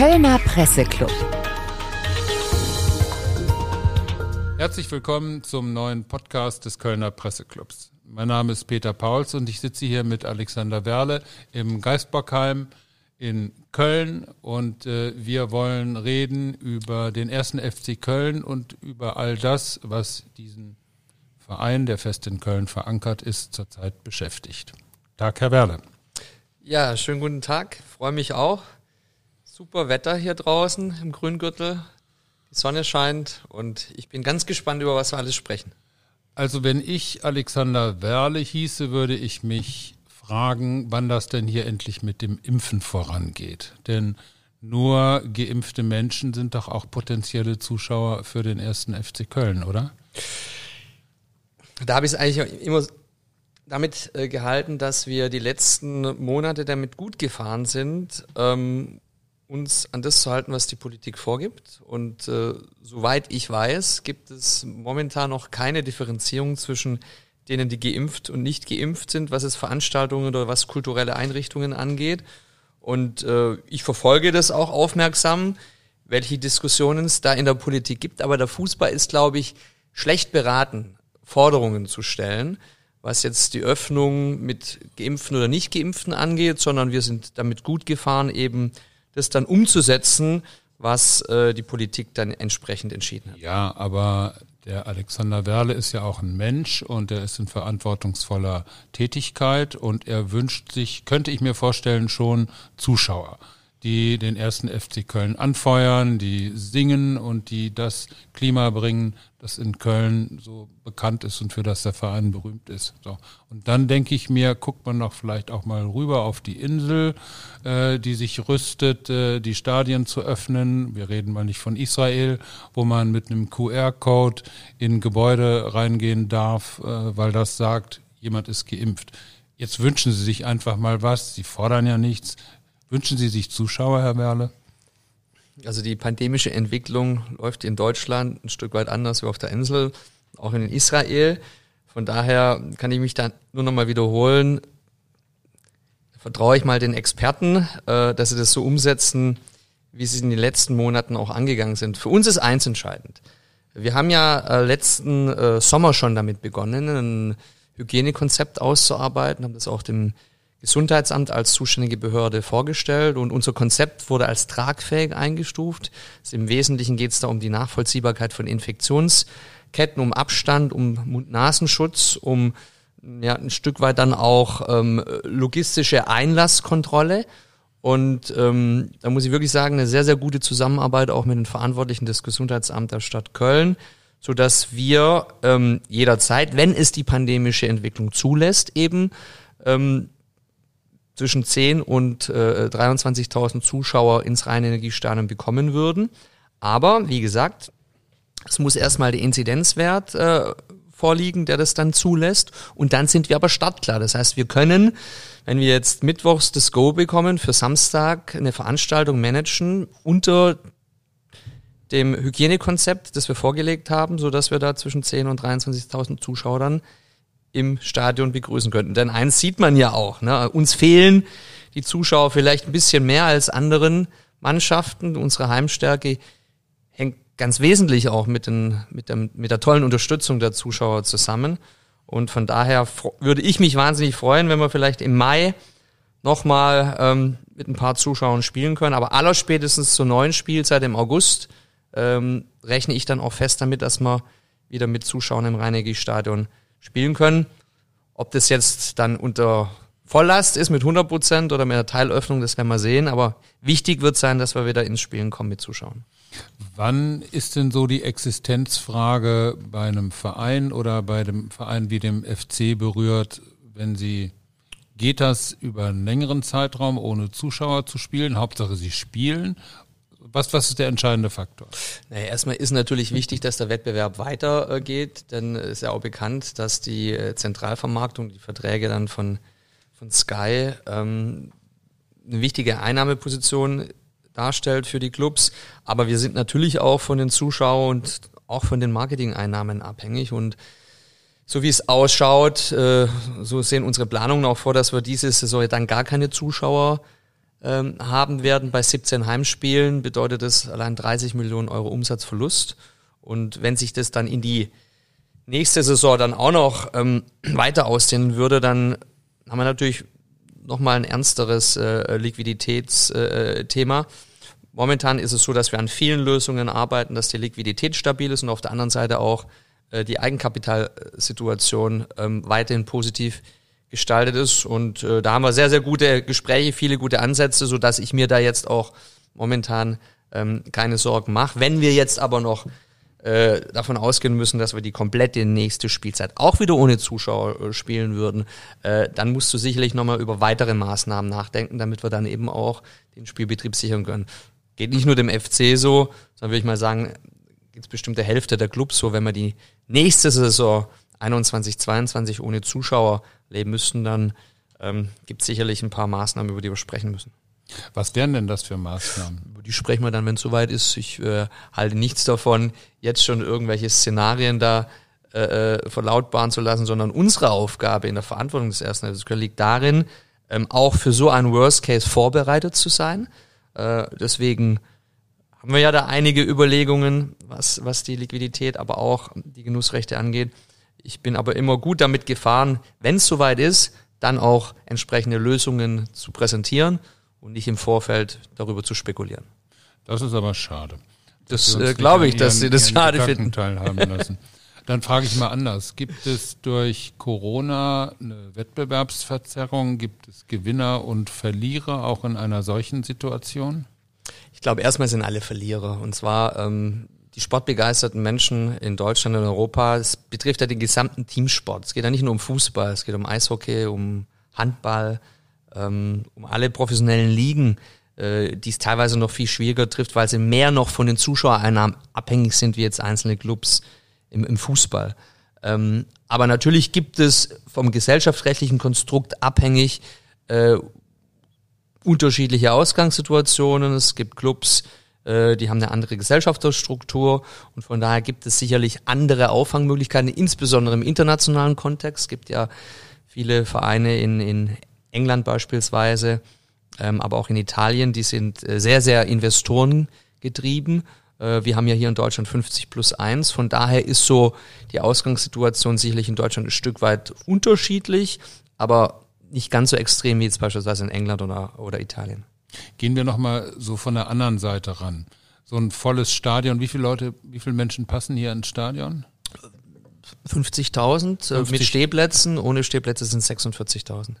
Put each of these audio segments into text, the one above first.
Kölner Presseclub. Herzlich willkommen zum neuen Podcast des Kölner Presseclubs. Mein Name ist Peter Pauls und ich sitze hier mit Alexander Werle im Geistbockheim in Köln und äh, wir wollen reden über den ersten FC Köln und über all das, was diesen Verein, der fest in Köln verankert ist, zurzeit beschäftigt. Tag, Herr Werle. Ja, schönen guten Tag. Freue mich auch. Super Wetter hier draußen im Grüngürtel. Die Sonne scheint und ich bin ganz gespannt, über was wir alles sprechen. Also wenn ich Alexander Werle hieße, würde ich mich fragen, wann das denn hier endlich mit dem Impfen vorangeht. Denn nur geimpfte Menschen sind doch auch potenzielle Zuschauer für den ersten FC Köln, oder? Da habe ich es eigentlich immer damit äh, gehalten, dass wir die letzten Monate damit gut gefahren sind, ähm, uns an das zu halten, was die Politik vorgibt. Und äh, soweit ich weiß, gibt es momentan noch keine Differenzierung zwischen denen, die geimpft und nicht geimpft sind, was es Veranstaltungen oder was kulturelle Einrichtungen angeht. Und äh, ich verfolge das auch aufmerksam, welche Diskussionen es da in der Politik gibt. Aber der Fußball ist, glaube ich, schlecht beraten, Forderungen zu stellen, was jetzt die Öffnung mit Geimpften oder nicht Geimpften angeht, sondern wir sind damit gut gefahren, eben das dann umzusetzen, was äh, die Politik dann entsprechend entschieden hat. Ja, aber der Alexander Werle ist ja auch ein Mensch und er ist in verantwortungsvoller Tätigkeit und er wünscht sich, könnte ich mir vorstellen, schon Zuschauer die den ersten FC Köln anfeuern, die singen und die das Klima bringen, das in Köln so bekannt ist und für das der Verein berühmt ist. So. Und dann denke ich mir, guckt man doch vielleicht auch mal rüber auf die Insel, äh, die sich rüstet, äh, die Stadien zu öffnen. Wir reden mal nicht von Israel, wo man mit einem QR-Code in Gebäude reingehen darf, äh, weil das sagt, jemand ist geimpft. Jetzt wünschen Sie sich einfach mal was. Sie fordern ja nichts. Wünschen Sie sich Zuschauer, Herr Werle? Also die pandemische Entwicklung läuft in Deutschland ein Stück weit anders wie auf der Insel, auch in Israel. Von daher kann ich mich da nur nochmal wiederholen. Vertraue ich mal den Experten, äh, dass sie das so umsetzen, wie sie in den letzten Monaten auch angegangen sind. Für uns ist eins entscheidend. Wir haben ja äh, letzten äh, Sommer schon damit begonnen, ein Hygienekonzept auszuarbeiten, haben das auch dem Gesundheitsamt als zuständige Behörde vorgestellt und unser Konzept wurde als tragfähig eingestuft. Im Wesentlichen geht es da um die Nachvollziehbarkeit von Infektionsketten, um Abstand, um Mund-Nasenschutz, um ja, ein Stück weit dann auch ähm, logistische Einlasskontrolle. Und ähm, da muss ich wirklich sagen, eine sehr, sehr gute Zusammenarbeit auch mit den Verantwortlichen des Gesundheitsamts der Stadt Köln, so dass wir ähm, jederzeit, wenn es die pandemische Entwicklung zulässt, eben ähm, zwischen 10 und äh, 23.000 Zuschauer ins Rheinenergiestadion bekommen würden. Aber wie gesagt, es muss erstmal der Inzidenzwert äh, vorliegen, der das dann zulässt. Und dann sind wir aber startklar. Das heißt, wir können, wenn wir jetzt mittwochs das Go bekommen, für Samstag eine Veranstaltung managen unter dem Hygienekonzept, das wir vorgelegt haben, so dass wir da zwischen 10 und 23.000 Zuschauer dann im Stadion begrüßen könnten. Denn eins sieht man ja auch, ne? uns fehlen die Zuschauer vielleicht ein bisschen mehr als anderen Mannschaften. Unsere Heimstärke hängt ganz wesentlich auch mit, den, mit, der, mit der tollen Unterstützung der Zuschauer zusammen. Und von daher würde ich mich wahnsinnig freuen, wenn wir vielleicht im Mai nochmal ähm, mit ein paar Zuschauern spielen können. Aber allerspätestens zur neuen Spielzeit im August ähm, rechne ich dann auch fest damit, dass wir wieder mit Zuschauern im Rhein-Stadion spielen können. Ob das jetzt dann unter Volllast ist mit 100 Prozent oder mit einer Teilöffnung, das werden wir sehen. Aber wichtig wird sein, dass wir wieder ins Spielen kommen mit Zuschauern. Wann ist denn so die Existenzfrage bei einem Verein oder bei dem Verein wie dem FC berührt, wenn sie geht das über einen längeren Zeitraum ohne Zuschauer zu spielen? Hauptsache sie spielen was, was ist der entscheidende Faktor? Naja, erstmal ist natürlich wichtig, dass der Wettbewerb weitergeht, denn es ist ja auch bekannt, dass die äh, Zentralvermarktung, die Verträge dann von, von Sky ähm, eine wichtige Einnahmeposition darstellt für die Clubs. Aber wir sind natürlich auch von den Zuschauern und auch von den Marketing-Einnahmen abhängig und so wie es ausschaut, äh, so sehen unsere Planungen auch vor, dass wir diese Saison dann gar keine Zuschauer ähm, haben werden bei 17 Heimspielen, bedeutet das allein 30 Millionen Euro Umsatzverlust. Und wenn sich das dann in die nächste Saison dann auch noch ähm, weiter ausdehnen würde, dann haben wir natürlich nochmal ein ernsteres äh, Liquiditätsthema. Äh, Momentan ist es so, dass wir an vielen Lösungen arbeiten, dass die Liquidität stabil ist und auf der anderen Seite auch äh, die Eigenkapitalsituation ähm, weiterhin positiv gestaltet ist. Und äh, da haben wir sehr, sehr gute Gespräche, viele gute Ansätze, so dass ich mir da jetzt auch momentan ähm, keine Sorgen mache. Wenn wir jetzt aber noch äh, davon ausgehen müssen, dass wir die komplette nächste Spielzeit auch wieder ohne Zuschauer äh, spielen würden, äh, dann musst du sicherlich nochmal über weitere Maßnahmen nachdenken, damit wir dann eben auch den Spielbetrieb sichern können. Geht nicht nur dem FC so, sondern würde ich mal sagen, geht es bestimmt der Hälfte der Clubs so, wenn wir die nächste Saison 21, 22 ohne Zuschauer leben müssten, dann ähm, gibt es sicherlich ein paar Maßnahmen, über die wir sprechen müssen. Was wären denn das für Maßnahmen? Über die sprechen wir dann, wenn es soweit ist. Ich äh, halte nichts davon, jetzt schon irgendwelche Szenarien da äh, äh verlautbaren zu lassen, sondern unsere Aufgabe in der Verantwortung des ersten Hilfes liegt darin, ähm, auch für so einen Worst Case vorbereitet zu sein. Äh, deswegen haben wir ja da einige Überlegungen, was, was die Liquidität, aber auch die Genussrechte angeht. Ich bin aber immer gut damit gefahren, wenn es soweit ist, dann auch entsprechende Lösungen zu präsentieren und nicht im Vorfeld darüber zu spekulieren. Das ist aber schade. Das äh, glaube ich, dass Sie das schade finden. Dann frage ich mal anders. Gibt es durch Corona eine Wettbewerbsverzerrung? Gibt es Gewinner und Verlierer auch in einer solchen Situation? Ich glaube, erstmal sind alle Verlierer. Und zwar ähm, die sportbegeisterten Menschen in Deutschland und Europa, es betrifft ja den gesamten Teamsport. Es geht ja nicht nur um Fußball, es geht um Eishockey, um Handball, ähm, um alle professionellen Ligen, äh, die es teilweise noch viel schwieriger trifft, weil sie mehr noch von den Zuschauereinnahmen abhängig sind wie jetzt einzelne Clubs im, im Fußball. Ähm, aber natürlich gibt es vom gesellschaftsrechtlichen Konstrukt abhängig äh, unterschiedliche Ausgangssituationen. Es gibt Clubs, die haben eine andere Gesellschaftsstruktur und von daher gibt es sicherlich andere Auffangmöglichkeiten, insbesondere im internationalen Kontext. Es gibt ja viele Vereine in, in England beispielsweise, ähm, aber auch in Italien, die sind äh, sehr, sehr Investoren getrieben. Äh, wir haben ja hier in Deutschland 50 plus 1. Von daher ist so die Ausgangssituation sicherlich in Deutschland ein Stück weit unterschiedlich, aber nicht ganz so extrem wie jetzt beispielsweise in England oder, oder Italien. Gehen wir nochmal so von der anderen Seite ran. So ein volles Stadion, wie viele Leute, wie viele Menschen passen hier ins Stadion? 50.000 50. mit Stehplätzen, ohne Stehplätze sind 46.000.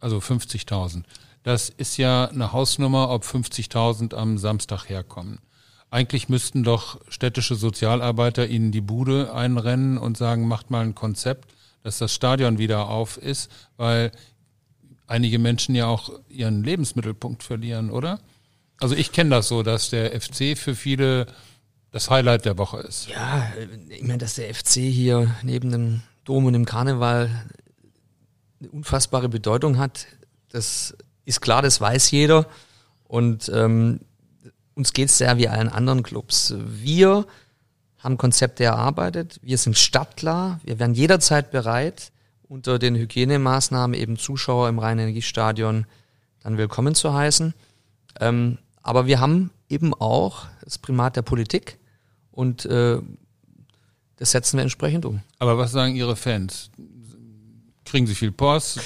Also 50.000. Das ist ja eine Hausnummer, ob 50.000 am Samstag herkommen. Eigentlich müssten doch städtische Sozialarbeiter ihnen die Bude einrennen und sagen, macht mal ein Konzept, dass das Stadion wieder auf ist, weil einige Menschen ja auch ihren Lebensmittelpunkt verlieren, oder? Also ich kenne das so, dass der FC für viele das Highlight der Woche ist. Ja, ich meine, dass der FC hier neben dem Dom und dem Karneval eine unfassbare Bedeutung hat, das ist klar, das weiß jeder. Und ähm, uns geht es sehr wie allen anderen Clubs. Wir haben Konzepte erarbeitet, wir sind stadtklar, wir wären jederzeit bereit, unter den Hygienemaßnahmen eben Zuschauer im Rhein-Energiestadion dann willkommen zu heißen. Ähm, aber wir haben eben auch das Primat der Politik und äh, das setzen wir entsprechend um. Aber was sagen Ihre Fans? Kriegen Sie viel Post?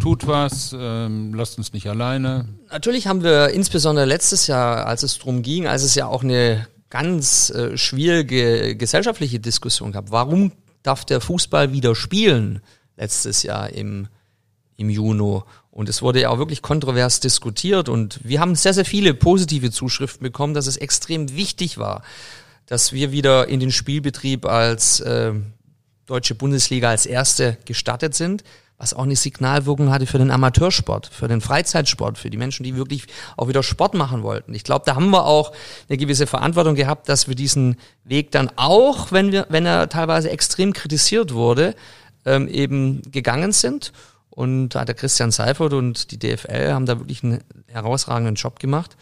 Tut was? Ähm, lasst uns nicht alleine? Natürlich haben wir insbesondere letztes Jahr, als es darum ging, als es ja auch eine ganz äh, schwierige gesellschaftliche Diskussion gab, warum darf der Fußball wieder spielen? Letztes Jahr im, im Juni. Und es wurde ja auch wirklich kontrovers diskutiert und wir haben sehr, sehr viele positive Zuschriften bekommen, dass es extrem wichtig war, dass wir wieder in den Spielbetrieb als äh, deutsche Bundesliga als erste gestartet sind, was auch eine Signalwirkung hatte für den Amateursport, für den Freizeitsport, für die Menschen, die wirklich auch wieder Sport machen wollten. Ich glaube, da haben wir auch eine gewisse Verantwortung gehabt, dass wir diesen Weg dann auch, wenn wir, wenn er teilweise extrem kritisiert wurde, ähm, eben gegangen sind. Und da hat der Christian Seifert und die DFL haben da wirklich einen herausragenden Job gemacht.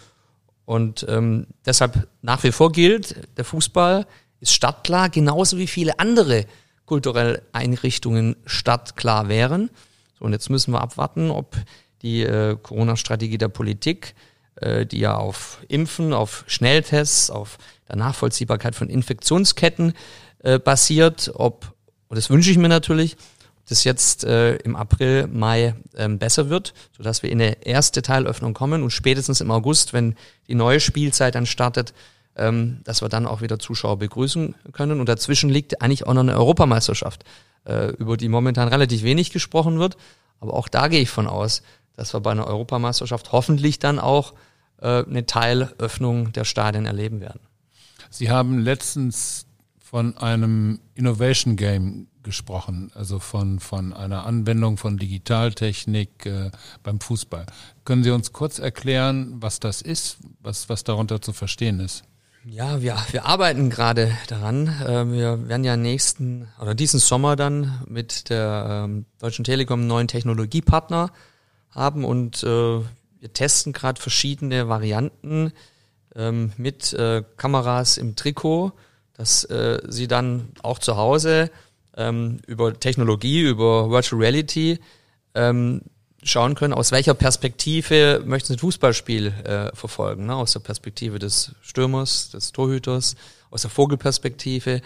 Und ähm, deshalb nach wie vor gilt, der Fußball ist stadtklar, genauso wie viele andere kulturelle Einrichtungen stadtklar wären. So, und jetzt müssen wir abwarten, ob die äh, Corona-Strategie der Politik, äh, die ja auf Impfen, auf Schnelltests, auf der Nachvollziehbarkeit von Infektionsketten äh, basiert. Ob, und das wünsche ich mir natürlich, das jetzt äh, im April, Mai ähm, besser wird, sodass wir in eine erste Teilöffnung kommen und spätestens im August, wenn die neue Spielzeit dann startet, ähm, dass wir dann auch wieder Zuschauer begrüßen können. Und dazwischen liegt eigentlich auch noch eine Europameisterschaft, äh, über die momentan relativ wenig gesprochen wird. Aber auch da gehe ich von aus, dass wir bei einer Europameisterschaft hoffentlich dann auch äh, eine Teilöffnung der Stadien erleben werden. Sie haben letztens von einem Innovation Game gesprochen, also von, von einer Anwendung von Digitaltechnik äh, beim Fußball. Können Sie uns kurz erklären, was das ist, was, was darunter zu verstehen ist? Ja, wir, wir arbeiten gerade daran. Äh, wir werden ja nächsten oder diesen Sommer dann mit der ähm, Deutschen Telekom einen neuen Technologiepartner haben und äh, wir testen gerade verschiedene Varianten ähm, mit äh, Kameras im Trikot, dass äh, sie dann auch zu Hause ähm, über Technologie, über Virtual Reality ähm, schauen können, aus welcher Perspektive möchten Sie ein Fußballspiel äh, verfolgen. Ne? Aus der Perspektive des Stürmers, des Torhüters, aus der Vogelperspektive.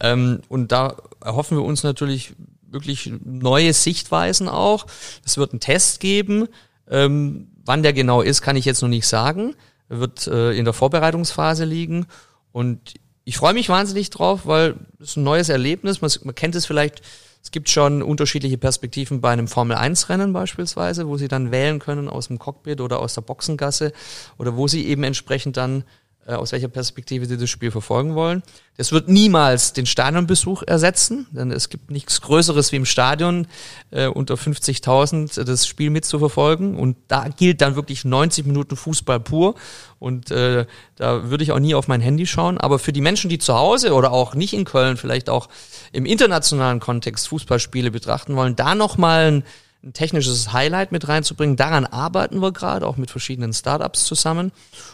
Ähm, und da erhoffen wir uns natürlich wirklich neue Sichtweisen auch. Es wird einen Test geben. Ähm, wann der genau ist, kann ich jetzt noch nicht sagen. Er wird äh, in der Vorbereitungsphase liegen. Und ich freue mich wahnsinnig drauf, weil es ist ein neues Erlebnis. Man, man kennt es vielleicht, es gibt schon unterschiedliche Perspektiven bei einem Formel-1-Rennen beispielsweise, wo Sie dann wählen können aus dem Cockpit oder aus der Boxengasse oder wo Sie eben entsprechend dann aus welcher Perspektive sie das Spiel verfolgen wollen. Das wird niemals den Stadionbesuch ersetzen, denn es gibt nichts Größeres wie im Stadion äh, unter 50.000 äh, das Spiel mitzuverfolgen. Und da gilt dann wirklich 90 Minuten Fußball pur. Und äh, da würde ich auch nie auf mein Handy schauen. Aber für die Menschen, die zu Hause oder auch nicht in Köln, vielleicht auch im internationalen Kontext Fußballspiele betrachten wollen, da nochmal ein ein technisches Highlight mit reinzubringen. Daran arbeiten wir gerade, auch mit verschiedenen Startups zusammen.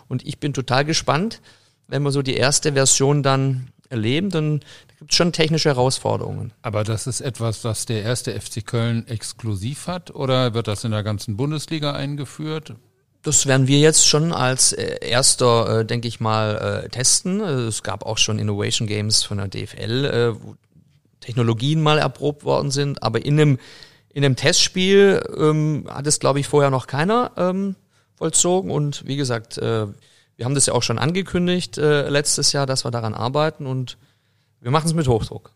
Und ich bin total gespannt, wenn wir so die erste Version dann erleben, dann gibt es schon technische Herausforderungen. Aber das ist etwas, was der erste FC Köln exklusiv hat oder wird das in der ganzen Bundesliga eingeführt? Das werden wir jetzt schon als äh, erster, äh, denke ich mal, äh, testen. Es gab auch schon Innovation Games von der DFL, wo Technologien mal erprobt worden sind, aber in einem in einem Testspiel ähm, hat es, glaube ich, vorher noch keiner ähm, vollzogen. Und wie gesagt, äh, wir haben das ja auch schon angekündigt äh, letztes Jahr, dass wir daran arbeiten und wir machen es mit Hochdruck.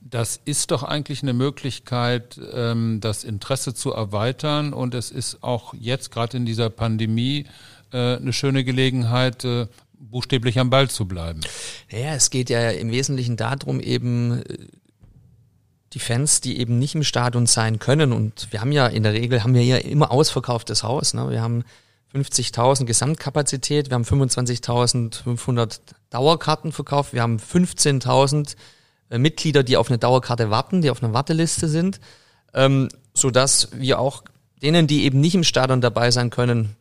Das ist doch eigentlich eine Möglichkeit, ähm, das Interesse zu erweitern und es ist auch jetzt gerade in dieser Pandemie äh, eine schöne Gelegenheit, äh, buchstäblich am Ball zu bleiben. Naja, es geht ja im Wesentlichen darum, eben äh, die Fans, die eben nicht im Stadion sein können. Und wir haben ja in der Regel haben wir ja immer ausverkauftes Haus. Ne? Wir haben 50.000 Gesamtkapazität, wir haben 25.500 Dauerkarten verkauft, wir haben 15.000 äh, Mitglieder, die auf eine Dauerkarte warten, die auf einer Warteliste sind, ähm, so dass wir auch denen, die eben nicht im Stadion dabei sein können,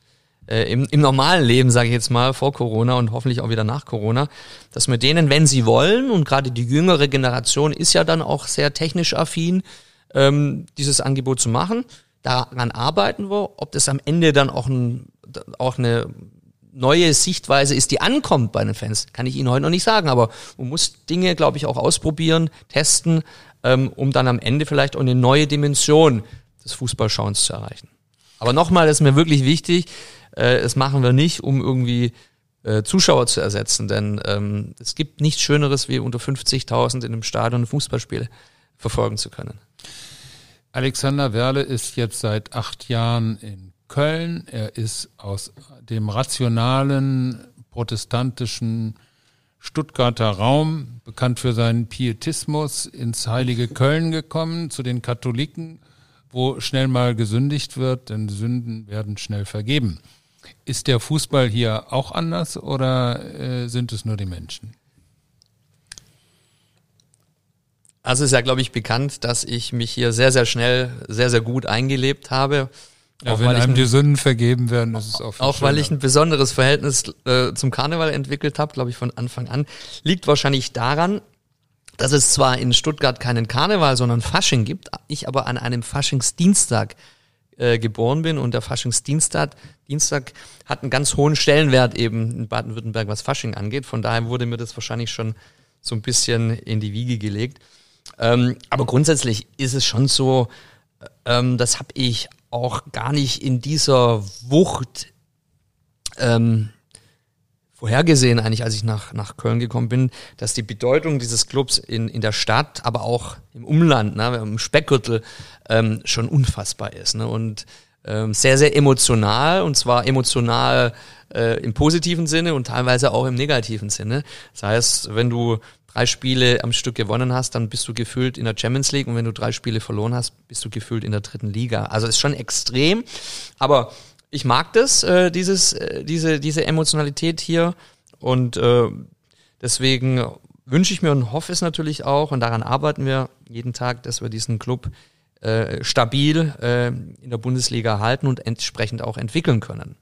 äh, im, im normalen Leben, sage ich jetzt mal, vor Corona und hoffentlich auch wieder nach Corona, dass wir denen, wenn sie wollen, und gerade die jüngere Generation ist ja dann auch sehr technisch affin, ähm, dieses Angebot zu machen. Daran arbeiten wir. Ob das am Ende dann auch, ein, auch eine neue Sichtweise ist, die ankommt bei den Fans, kann ich Ihnen heute noch nicht sagen. Aber man muss Dinge, glaube ich, auch ausprobieren, testen, ähm, um dann am Ende vielleicht auch eine neue Dimension des Fußballschauens zu erreichen. Aber nochmal, das ist mir wirklich wichtig, äh, das machen wir nicht, um irgendwie äh, Zuschauer zu ersetzen, denn ähm, es gibt nichts Schöneres, wie unter 50.000 in einem Stadion ein Fußballspiel verfolgen zu können. Alexander Werle ist jetzt seit acht Jahren in Köln. Er ist aus dem rationalen protestantischen Stuttgarter Raum, bekannt für seinen Pietismus, ins heilige Köln gekommen, zu den Katholiken, wo schnell mal gesündigt wird, denn Sünden werden schnell vergeben. Ist der Fußball hier auch anders oder äh, sind es nur die Menschen? Also ist ja, glaube ich, bekannt, dass ich mich hier sehr, sehr schnell, sehr, sehr gut eingelebt habe. Ja, auch wenn einem ein, die Sünden vergeben werden, ist es auch Auch schöner. weil ich ein besonderes Verhältnis äh, zum Karneval entwickelt habe, glaube ich, von Anfang an. Liegt wahrscheinlich daran, dass es zwar in Stuttgart keinen Karneval, sondern Fasching gibt, ich aber an einem Faschingsdienstag äh, geboren bin und der Faschingsdienstag Dienstag hat einen ganz hohen Stellenwert eben in Baden-Württemberg, was Fasching angeht. Von daher wurde mir das wahrscheinlich schon so ein bisschen in die Wiege gelegt. Ähm, aber grundsätzlich ist es schon so, ähm, das habe ich auch gar nicht in dieser Wucht ähm, vorhergesehen, eigentlich, als ich nach, nach Köln gekommen bin, dass die Bedeutung dieses Clubs in, in der Stadt, aber auch im Umland, ne, im Speckgürtel, ähm, schon unfassbar ist. Ne? Und ähm, sehr, sehr emotional und zwar emotional äh, im positiven Sinne und teilweise auch im negativen Sinne. Das heißt, wenn du drei Spiele am Stück gewonnen hast, dann bist du gefühlt in der Champions League und wenn du drei Spiele verloren hast, bist du gefühlt in der dritten Liga. Also ist schon extrem, aber ich mag das, äh, dieses, äh, diese, diese Emotionalität hier und äh, deswegen wünsche ich mir und hoffe es natürlich auch und daran arbeiten wir jeden Tag, dass wir diesen Club äh, stabil äh, in der Bundesliga halten und entsprechend auch entwickeln können.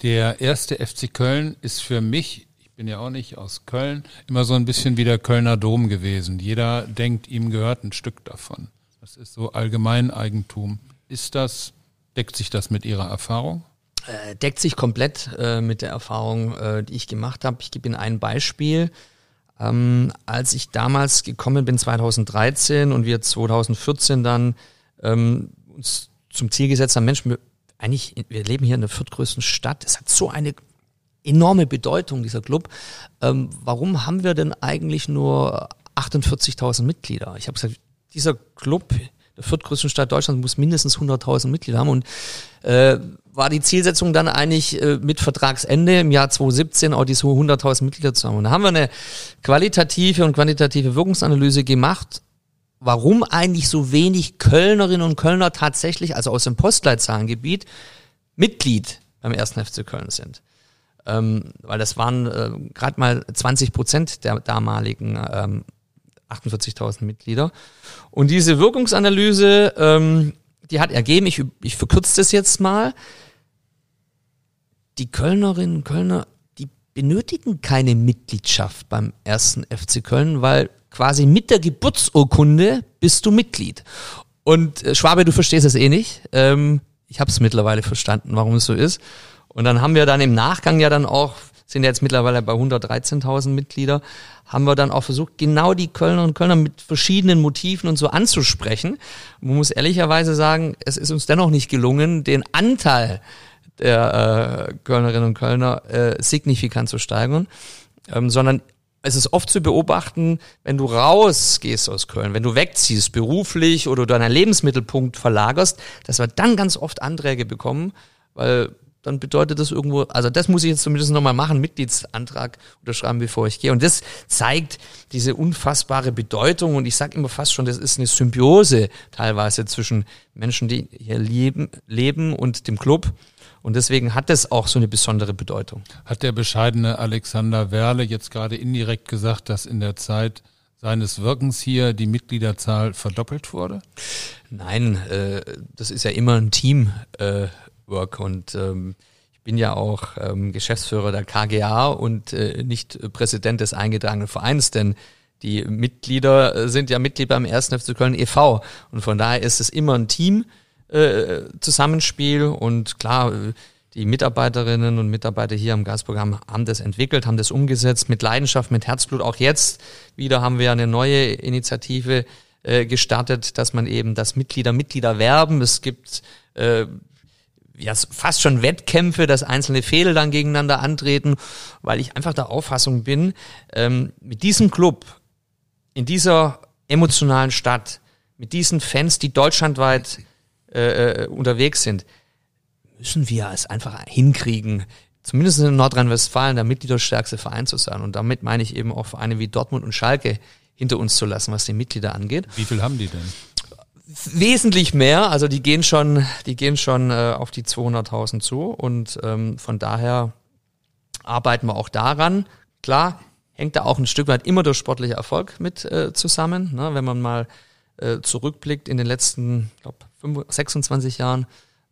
Der erste FC Köln ist für mich, ich bin ja auch nicht aus Köln, immer so ein bisschen wie der Kölner Dom gewesen. Jeder denkt, ihm gehört ein Stück davon. Das ist so Allgemeineigentum. Ist das Deckt sich das mit Ihrer Erfahrung? Äh, deckt sich komplett äh, mit der Erfahrung, äh, die ich gemacht habe. Ich gebe Ihnen ein Beispiel. Ähm, als ich damals gekommen bin, 2013 und wir 2014 dann ähm, uns zum Ziel gesetzt haben, Mensch, eigentlich, wir leben hier in der viertgrößten Stadt. Es hat so eine enorme Bedeutung, dieser Club. Ähm, warum haben wir denn eigentlich nur 48.000 Mitglieder? Ich habe gesagt, dieser Club viertgrößten Stadt Deutschlands muss mindestens 100.000 Mitglieder haben und äh, war die Zielsetzung dann eigentlich äh, mit Vertragsende im Jahr 2017 auch diese 100.000 Mitglieder zu haben. Und da haben wir eine qualitative und quantitative Wirkungsanalyse gemacht, warum eigentlich so wenig Kölnerinnen und Kölner tatsächlich, also aus dem Postleitzahlengebiet, Mitglied beim ersten FC Köln sind. Ähm, weil das waren äh, gerade mal 20 Prozent der damaligen ähm, 48.000 Mitglieder. Und diese Wirkungsanalyse, ähm, die hat ergeben, ich, ich verkürze das jetzt mal, die Kölnerinnen und Kölner, die benötigen keine Mitgliedschaft beim ersten FC Köln, weil quasi mit der Geburtsurkunde bist du Mitglied. Und äh, Schwabe, du verstehst es eh nicht. Ähm, ich habe es mittlerweile verstanden, warum es so ist. Und dann haben wir dann im Nachgang ja dann auch sind jetzt mittlerweile bei 113.000 Mitglieder, haben wir dann auch versucht, genau die Kölner und Kölner mit verschiedenen Motiven und so anzusprechen. Man muss ehrlicherweise sagen, es ist uns dennoch nicht gelungen, den Anteil der äh, Kölnerinnen und Kölner äh, signifikant zu steigern, ähm, sondern es ist oft zu beobachten, wenn du rausgehst aus Köln, wenn du wegziehst, beruflich oder deinen Lebensmittelpunkt verlagerst, dass wir dann ganz oft Anträge bekommen, weil dann bedeutet das irgendwo, also das muss ich jetzt zumindest nochmal machen, Mitgliedsantrag unterschreiben, bevor ich gehe. Und das zeigt diese unfassbare Bedeutung und ich sage immer fast schon, das ist eine Symbiose teilweise zwischen Menschen, die hier leben, leben und dem Club. Und deswegen hat das auch so eine besondere Bedeutung. Hat der bescheidene Alexander Werle jetzt gerade indirekt gesagt, dass in der Zeit seines Wirkens hier die Mitgliederzahl verdoppelt wurde? Nein, äh, das ist ja immer ein Team. Äh, Work und ähm, ich bin ja auch ähm, Geschäftsführer der KGA und äh, nicht Präsident des eingetragenen Vereins, denn die Mitglieder äh, sind ja Mitglied beim 1. FC Köln e.V. und von daher ist es immer ein Team äh, Zusammenspiel und klar, äh, die Mitarbeiterinnen und Mitarbeiter hier am Gasprogramm haben das entwickelt, haben das umgesetzt mit Leidenschaft, mit Herzblut. Auch jetzt wieder haben wir eine neue Initiative äh, gestartet, dass man eben das Mitglieder Mitglieder werben. Es gibt äh, ja, fast schon Wettkämpfe, dass einzelne Fehler dann gegeneinander antreten, weil ich einfach der Auffassung bin, ähm, mit diesem Club, in dieser emotionalen Stadt, mit diesen Fans, die deutschlandweit äh, äh unterwegs sind, müssen wir es einfach hinkriegen, zumindest in Nordrhein-Westfalen der mitgliederstärkste Verein zu sein. Und damit meine ich eben auch Vereine wie Dortmund und Schalke hinter uns zu lassen, was die Mitglieder angeht. Wie viel haben die denn? Wesentlich mehr. Also die gehen schon, die gehen schon äh, auf die 200.000 zu und ähm, von daher arbeiten wir auch daran. Klar, hängt da auch ein Stück weit immer der sportliche Erfolg mit äh, zusammen. Ne? Wenn man mal äh, zurückblickt in den letzten, glaub, 26 Jahren,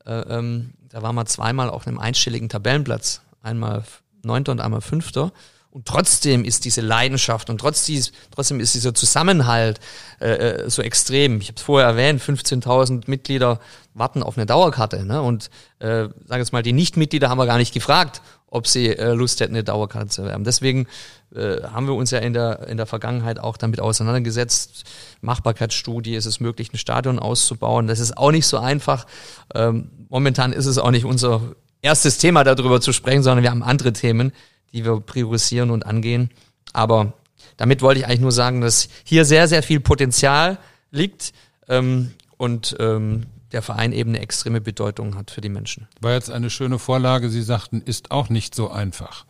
äh, ähm, da war man zweimal auf einem einstelligen Tabellenplatz, einmal Neunter und einmal Fünfter. Und trotzdem ist diese Leidenschaft und trotzdem, trotzdem ist dieser Zusammenhalt äh, äh so extrem. Ich habe es vorher erwähnt, 15.000 Mitglieder warten auf eine Dauerkarte. Ne? Und äh, sage jetzt mal, die Nichtmitglieder haben wir gar nicht gefragt, ob sie äh, Lust hätten, eine Dauerkarte zu erwerben. Deswegen äh, haben wir uns ja in der, in der Vergangenheit auch damit auseinandergesetzt. Machbarkeitsstudie, ist es möglich, ein Stadion auszubauen. Das ist auch nicht so einfach. Ähm, momentan ist es auch nicht unser erstes Thema, darüber zu sprechen, sondern wir haben andere Themen, die wir priorisieren und angehen. Aber damit wollte ich eigentlich nur sagen, dass hier sehr, sehr viel Potenzial liegt ähm, und ähm, der Verein eben eine extreme Bedeutung hat für die Menschen. War jetzt eine schöne Vorlage. Sie sagten, ist auch nicht so einfach.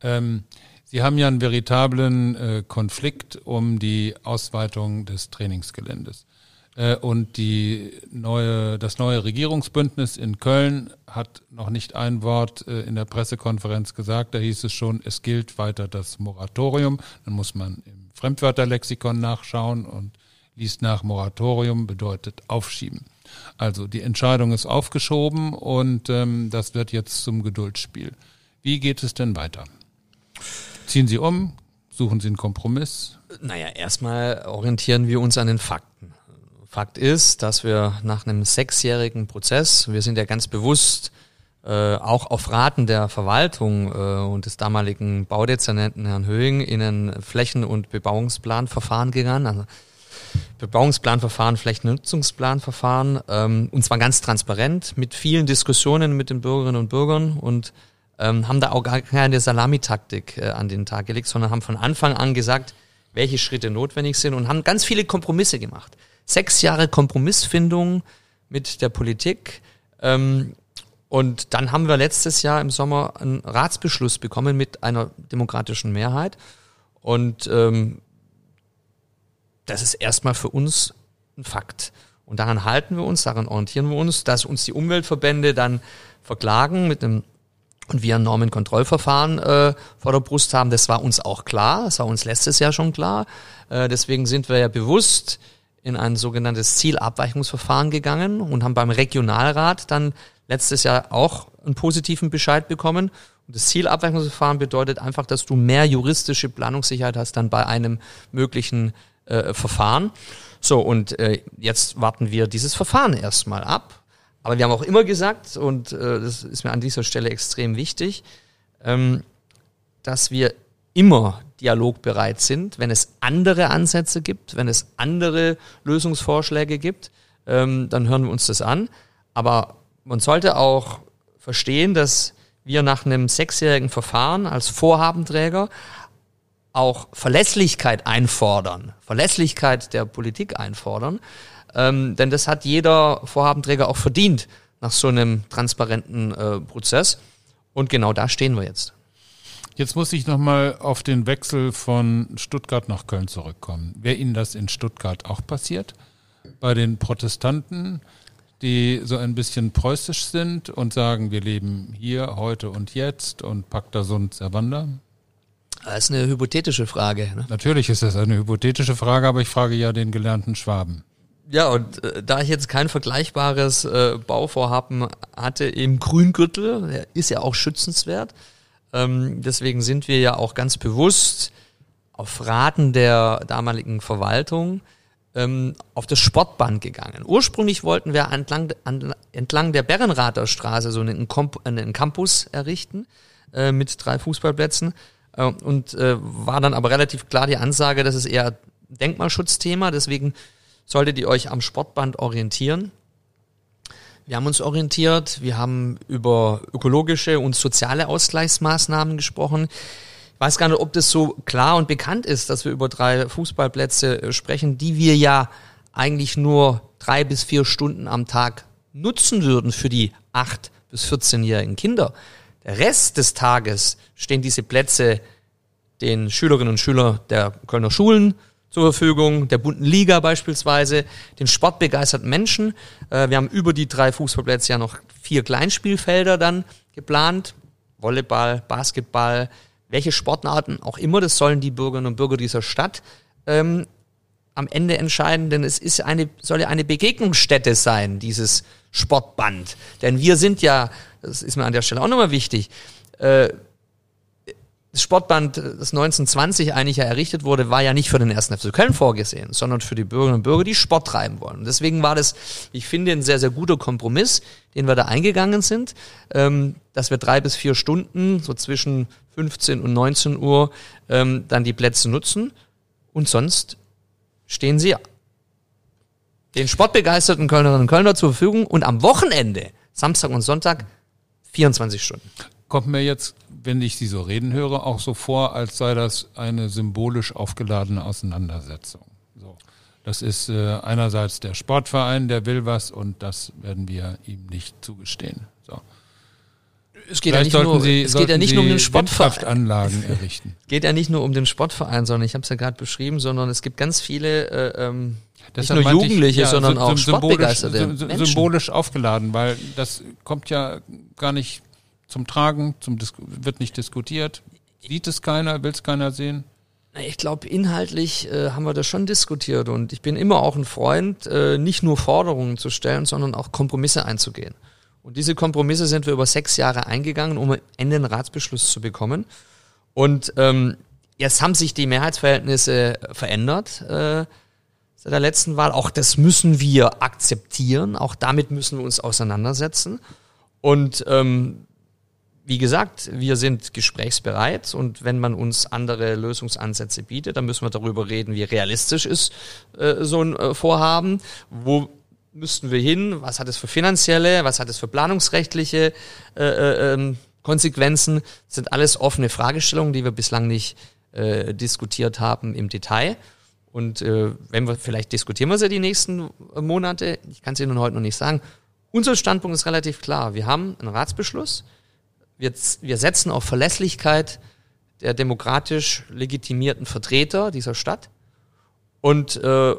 Ähm, Sie haben ja einen veritablen äh, Konflikt um die Ausweitung des Trainingsgeländes. Äh, und die neue, das neue Regierungsbündnis in Köln hat noch nicht ein Wort äh, in der Pressekonferenz gesagt. Da hieß es schon, es gilt weiter das Moratorium. Dann muss man im Fremdwörterlexikon nachschauen und liest nach Moratorium bedeutet aufschieben. Also die Entscheidung ist aufgeschoben und ähm, das wird jetzt zum Geduldsspiel. Wie geht es denn weiter? Ziehen Sie um? Suchen Sie einen Kompromiss? Naja, erstmal orientieren wir uns an den Fakten. Fakt ist, dass wir nach einem sechsjährigen Prozess, wir sind ja ganz bewusst äh, auch auf Raten der Verwaltung äh, und des damaligen Baudezernenten Herrn Höhing in ein Flächen- und Bebauungsplanverfahren gegangen. Also Bebauungsplanverfahren, Flächennutzungsplanverfahren, ähm, und zwar ganz transparent, mit vielen Diskussionen mit den Bürgerinnen und Bürgern und ähm, haben da auch gar keine Salamitaktik äh, an den Tag gelegt, sondern haben von Anfang an gesagt, welche Schritte notwendig sind und haben ganz viele Kompromisse gemacht sechs Jahre Kompromissfindung mit der Politik. Ähm, und dann haben wir letztes Jahr im Sommer einen Ratsbeschluss bekommen mit einer demokratischen Mehrheit. Und ähm, das ist erstmal für uns ein Fakt. Und daran halten wir uns, daran orientieren wir uns, dass uns die Umweltverbände dann verklagen mit einem und wir ein Normenkontrollverfahren äh, vor der Brust haben, das war uns auch klar, das war uns letztes Jahr schon klar. Äh, deswegen sind wir ja bewusst in ein sogenanntes Zielabweichungsverfahren gegangen und haben beim Regionalrat dann letztes Jahr auch einen positiven Bescheid bekommen. Und das Zielabweichungsverfahren bedeutet einfach, dass du mehr juristische Planungssicherheit hast dann bei einem möglichen äh, Verfahren. So, und äh, jetzt warten wir dieses Verfahren erstmal ab. Aber wir haben auch immer gesagt, und äh, das ist mir an dieser Stelle extrem wichtig, ähm, dass wir immer dialogbereit sind, wenn es andere Ansätze gibt, wenn es andere Lösungsvorschläge gibt, ähm, dann hören wir uns das an. Aber man sollte auch verstehen, dass wir nach einem sechsjährigen Verfahren als Vorhabenträger auch Verlässlichkeit einfordern, Verlässlichkeit der Politik einfordern. Ähm, denn das hat jeder Vorhabenträger auch verdient nach so einem transparenten äh, Prozess. Und genau da stehen wir jetzt. Jetzt muss ich nochmal auf den Wechsel von Stuttgart nach Köln zurückkommen. Wäre Ihnen das in Stuttgart auch passiert? Bei den Protestanten, die so ein bisschen preußisch sind und sagen, wir leben hier, heute und jetzt und pacta sunt servanda? Das ist eine hypothetische Frage. Ne? Natürlich ist das eine hypothetische Frage, aber ich frage ja den gelernten Schwaben. Ja, und äh, da ich jetzt kein vergleichbares äh, Bauvorhaben hatte im Grüngürtel, der ist ja auch schützenswert, ähm, deswegen sind wir ja auch ganz bewusst auf Raten der damaligen Verwaltung ähm, auf das Sportband gegangen. Ursprünglich wollten wir entlang, an, entlang der Berrenrather Straße so einen, einen Campus errichten äh, mit drei Fußballplätzen äh, und äh, war dann aber relativ klar die Ansage, das ist eher Denkmalschutzthema, deswegen solltet ihr euch am Sportband orientieren. Wir haben uns orientiert, wir haben über ökologische und soziale Ausgleichsmaßnahmen gesprochen. Ich weiß gar nicht, ob das so klar und bekannt ist, dass wir über drei Fußballplätze äh, sprechen, die wir ja eigentlich nur drei bis vier Stunden am Tag nutzen würden für die acht bis 14-jährigen Kinder. Der Rest des Tages stehen diese Plätze den Schülerinnen und Schülern der Kölner Schulen zur Verfügung, der bunten Liga beispielsweise, den sportbegeisterten Menschen. Äh, wir haben über die drei Fußballplätze ja noch vier Kleinspielfelder dann geplant. Volleyball, Basketball, welche Sportarten auch immer, das sollen die Bürgerinnen und Bürger dieser Stadt ähm, am Ende entscheiden, denn es ist eine, soll ja eine Begegnungsstätte sein, dieses Sportband. Denn wir sind ja, das ist mir an der Stelle auch nochmal wichtig, äh, das Sportband, das 1920 eigentlich ja errichtet wurde, war ja nicht für den ersten FC Köln vorgesehen, sondern für die Bürgerinnen und Bürger, die Sport treiben wollen. Und deswegen war das, ich finde, ein sehr, sehr guter Kompromiss, den wir da eingegangen sind, ähm, dass wir drei bis vier Stunden, so zwischen 15 und 19 Uhr, ähm, dann die Plätze nutzen und sonst stehen sie den sportbegeisterten Kölnerinnen und Kölner zur Verfügung und am Wochenende, Samstag und Sonntag, 24 Stunden. Kommt mir jetzt, wenn ich Sie so reden höre, auch so vor, als sei das eine symbolisch aufgeladene Auseinandersetzung. So. Das ist äh, einerseits der Sportverein, der will was und das werden wir ihm nicht zugestehen. So. Es geht, ja nicht, nur, Sie, es geht ja nicht nur um den Sportverein. Anlagen errichten. Es geht ja nicht nur um den Sportverein, sondern ich habe es ja gerade beschrieben, sondern es gibt ganz viele äh, ähm, nicht nur Jugendliche, ich, ja, sondern auch Sportbegeisterte. Symbolisch, symbolisch aufgeladen, weil das kommt ja gar nicht zum Tragen, zum wird nicht diskutiert. Sieht es keiner, will es keiner sehen? Ich glaube, inhaltlich äh, haben wir das schon diskutiert und ich bin immer auch ein Freund, äh, nicht nur Forderungen zu stellen, sondern auch Kompromisse einzugehen. Und diese Kompromisse sind wir über sechs Jahre eingegangen, um am Ende einen Ratsbeschluss zu bekommen. Und ähm, jetzt haben sich die Mehrheitsverhältnisse verändert. Äh, seit der letzten Wahl. Auch das müssen wir akzeptieren. Auch damit müssen wir uns auseinandersetzen. Und ähm, wie gesagt, wir sind gesprächsbereit und wenn man uns andere Lösungsansätze bietet, dann müssen wir darüber reden, wie realistisch ist äh, so ein äh, Vorhaben. Wo müssten wir hin? Was hat es für finanzielle, was hat es für planungsrechtliche äh, äh, ähm, Konsequenzen? Das sind alles offene Fragestellungen, die wir bislang nicht äh, diskutiert haben im Detail. Und äh, wenn wir, vielleicht diskutieren wir sie die nächsten Monate. Ich kann es Ihnen heute noch nicht sagen. Unser Standpunkt ist relativ klar. Wir haben einen Ratsbeschluss. Wir, wir setzen auf Verlässlichkeit der demokratisch legitimierten Vertreter dieser Stadt. Und äh,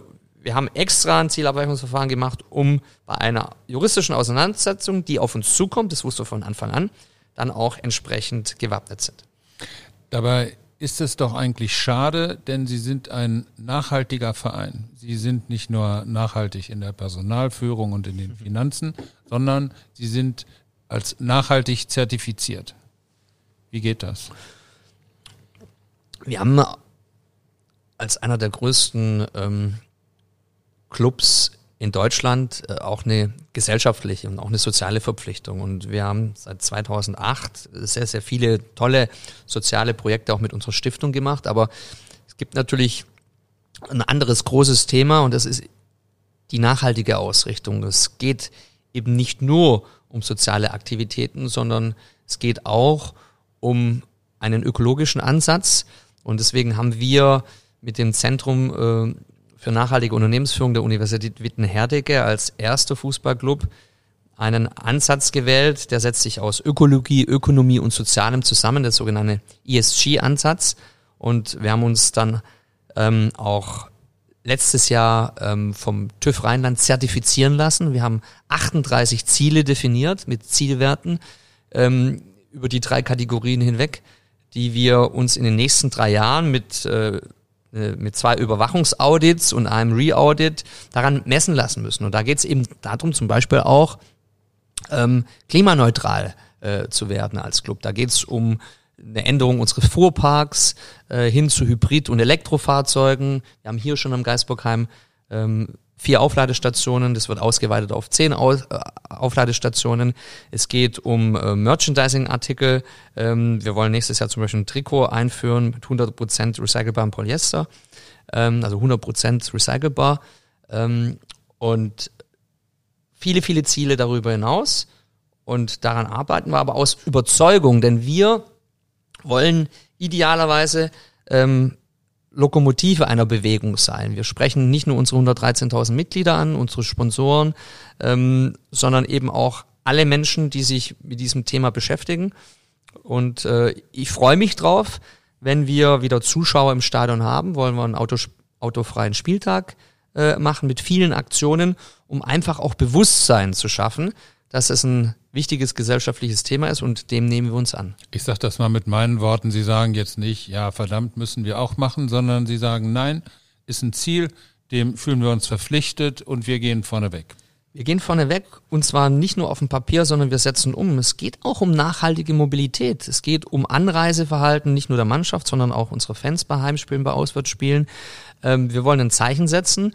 wir haben extra ein Zielabweichungsverfahren gemacht, um bei einer juristischen Auseinandersetzung, die auf uns zukommt, das wusste von Anfang an, dann auch entsprechend gewappnet sind. Dabei ist es doch eigentlich schade, denn Sie sind ein nachhaltiger Verein. Sie sind nicht nur nachhaltig in der Personalführung und in den mhm. Finanzen, sondern Sie sind als nachhaltig zertifiziert. Wie geht das? Wir haben als einer der größten ähm, Clubs in Deutschland äh, auch eine gesellschaftliche und auch eine soziale Verpflichtung. Und wir haben seit 2008 sehr, sehr viele tolle soziale Projekte auch mit unserer Stiftung gemacht. Aber es gibt natürlich ein anderes großes Thema und das ist die nachhaltige Ausrichtung. Es geht eben nicht nur um soziale Aktivitäten, sondern es geht auch um einen ökologischen Ansatz. Und deswegen haben wir mit dem Zentrum äh, für nachhaltige Unternehmensführung der Universität Witten-Herdecke als erster Fußballclub einen Ansatz gewählt, der setzt sich aus Ökologie, Ökonomie und Sozialem zusammen, der sogenannte ESG-Ansatz. Und wir haben uns dann ähm, auch letztes Jahr ähm, vom TÜV Rheinland zertifizieren lassen. Wir haben 38 Ziele definiert mit Zielwerten ähm, über die drei Kategorien hinweg, die wir uns in den nächsten drei Jahren mit äh, äh, mit zwei Überwachungsaudits und einem Re-Audit daran messen lassen müssen. Und da geht es eben darum, zum Beispiel auch ähm, klimaneutral äh, zu werden als Club. Da geht es um eine Änderung unseres Fuhrparks äh, hin zu Hybrid- und Elektrofahrzeugen. Wir haben hier schon am Geisburgheim ähm, vier Aufladestationen, das wird ausgeweitet auf zehn Au äh, Aufladestationen. Es geht um äh, Merchandising-Artikel. Ähm, wir wollen nächstes Jahr zum Beispiel ein Trikot einführen mit 100% recycelbarem Polyester, ähm, also 100% recycelbar. Ähm, und viele, viele Ziele darüber hinaus. Und daran arbeiten wir aber aus Überzeugung, denn wir wollen idealerweise ähm, Lokomotive einer Bewegung sein. Wir sprechen nicht nur unsere 113.000 Mitglieder an, unsere Sponsoren, ähm, sondern eben auch alle Menschen, die sich mit diesem Thema beschäftigen. Und äh, ich freue mich drauf, wenn wir wieder Zuschauer im Stadion haben, wollen wir einen Autos autofreien Spieltag äh, machen mit vielen Aktionen, um einfach auch Bewusstsein zu schaffen, dass es ein wichtiges gesellschaftliches Thema ist und dem nehmen wir uns an. Ich sage das mal mit meinen Worten. Sie sagen jetzt nicht, ja, verdammt müssen wir auch machen, sondern Sie sagen, nein, ist ein Ziel, dem fühlen wir uns verpflichtet und wir gehen vorne weg. Wir gehen vorne weg und zwar nicht nur auf dem Papier, sondern wir setzen um. Es geht auch um nachhaltige Mobilität. Es geht um Anreiseverhalten nicht nur der Mannschaft, sondern auch unsere Fans bei Heimspielen, bei Auswärtsspielen. Ähm, wir wollen ein Zeichen setzen.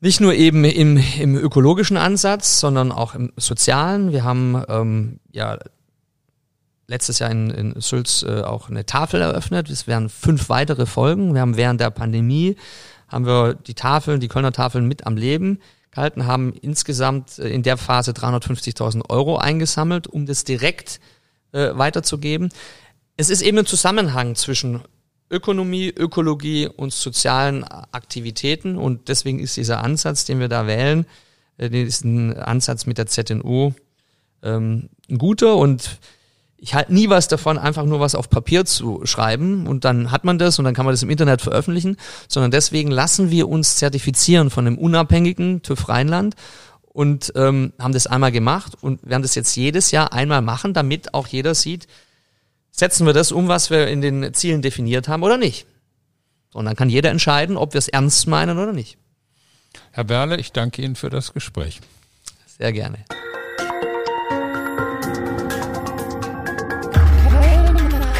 Nicht nur eben im, im ökologischen Ansatz, sondern auch im sozialen. Wir haben ähm, ja letztes Jahr in, in Sülz äh, auch eine Tafel eröffnet. Es werden fünf weitere Folgen. Wir haben während der Pandemie haben wir die Tafeln, die Kölner Tafeln mit am Leben gehalten, haben insgesamt äh, in der Phase 350.000 Euro eingesammelt, um das direkt äh, weiterzugeben. Es ist eben ein Zusammenhang zwischen Ökonomie, Ökologie und sozialen Aktivitäten. Und deswegen ist dieser Ansatz, den wir da wählen, äh, diesen Ansatz mit der ZNU ähm, ein guter. Und ich halte nie was davon, einfach nur was auf Papier zu schreiben und dann hat man das und dann kann man das im Internet veröffentlichen, sondern deswegen lassen wir uns zertifizieren von einem unabhängigen TÜV Rheinland und ähm, haben das einmal gemacht und werden das jetzt jedes Jahr einmal machen, damit auch jeder sieht, setzen wir das um, was wir in den Zielen definiert haben oder nicht. Und dann kann jeder entscheiden, ob wir es ernst meinen oder nicht. Herr Berle, ich danke Ihnen für das Gespräch. Sehr gerne.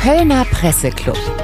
Kölner Presseclub.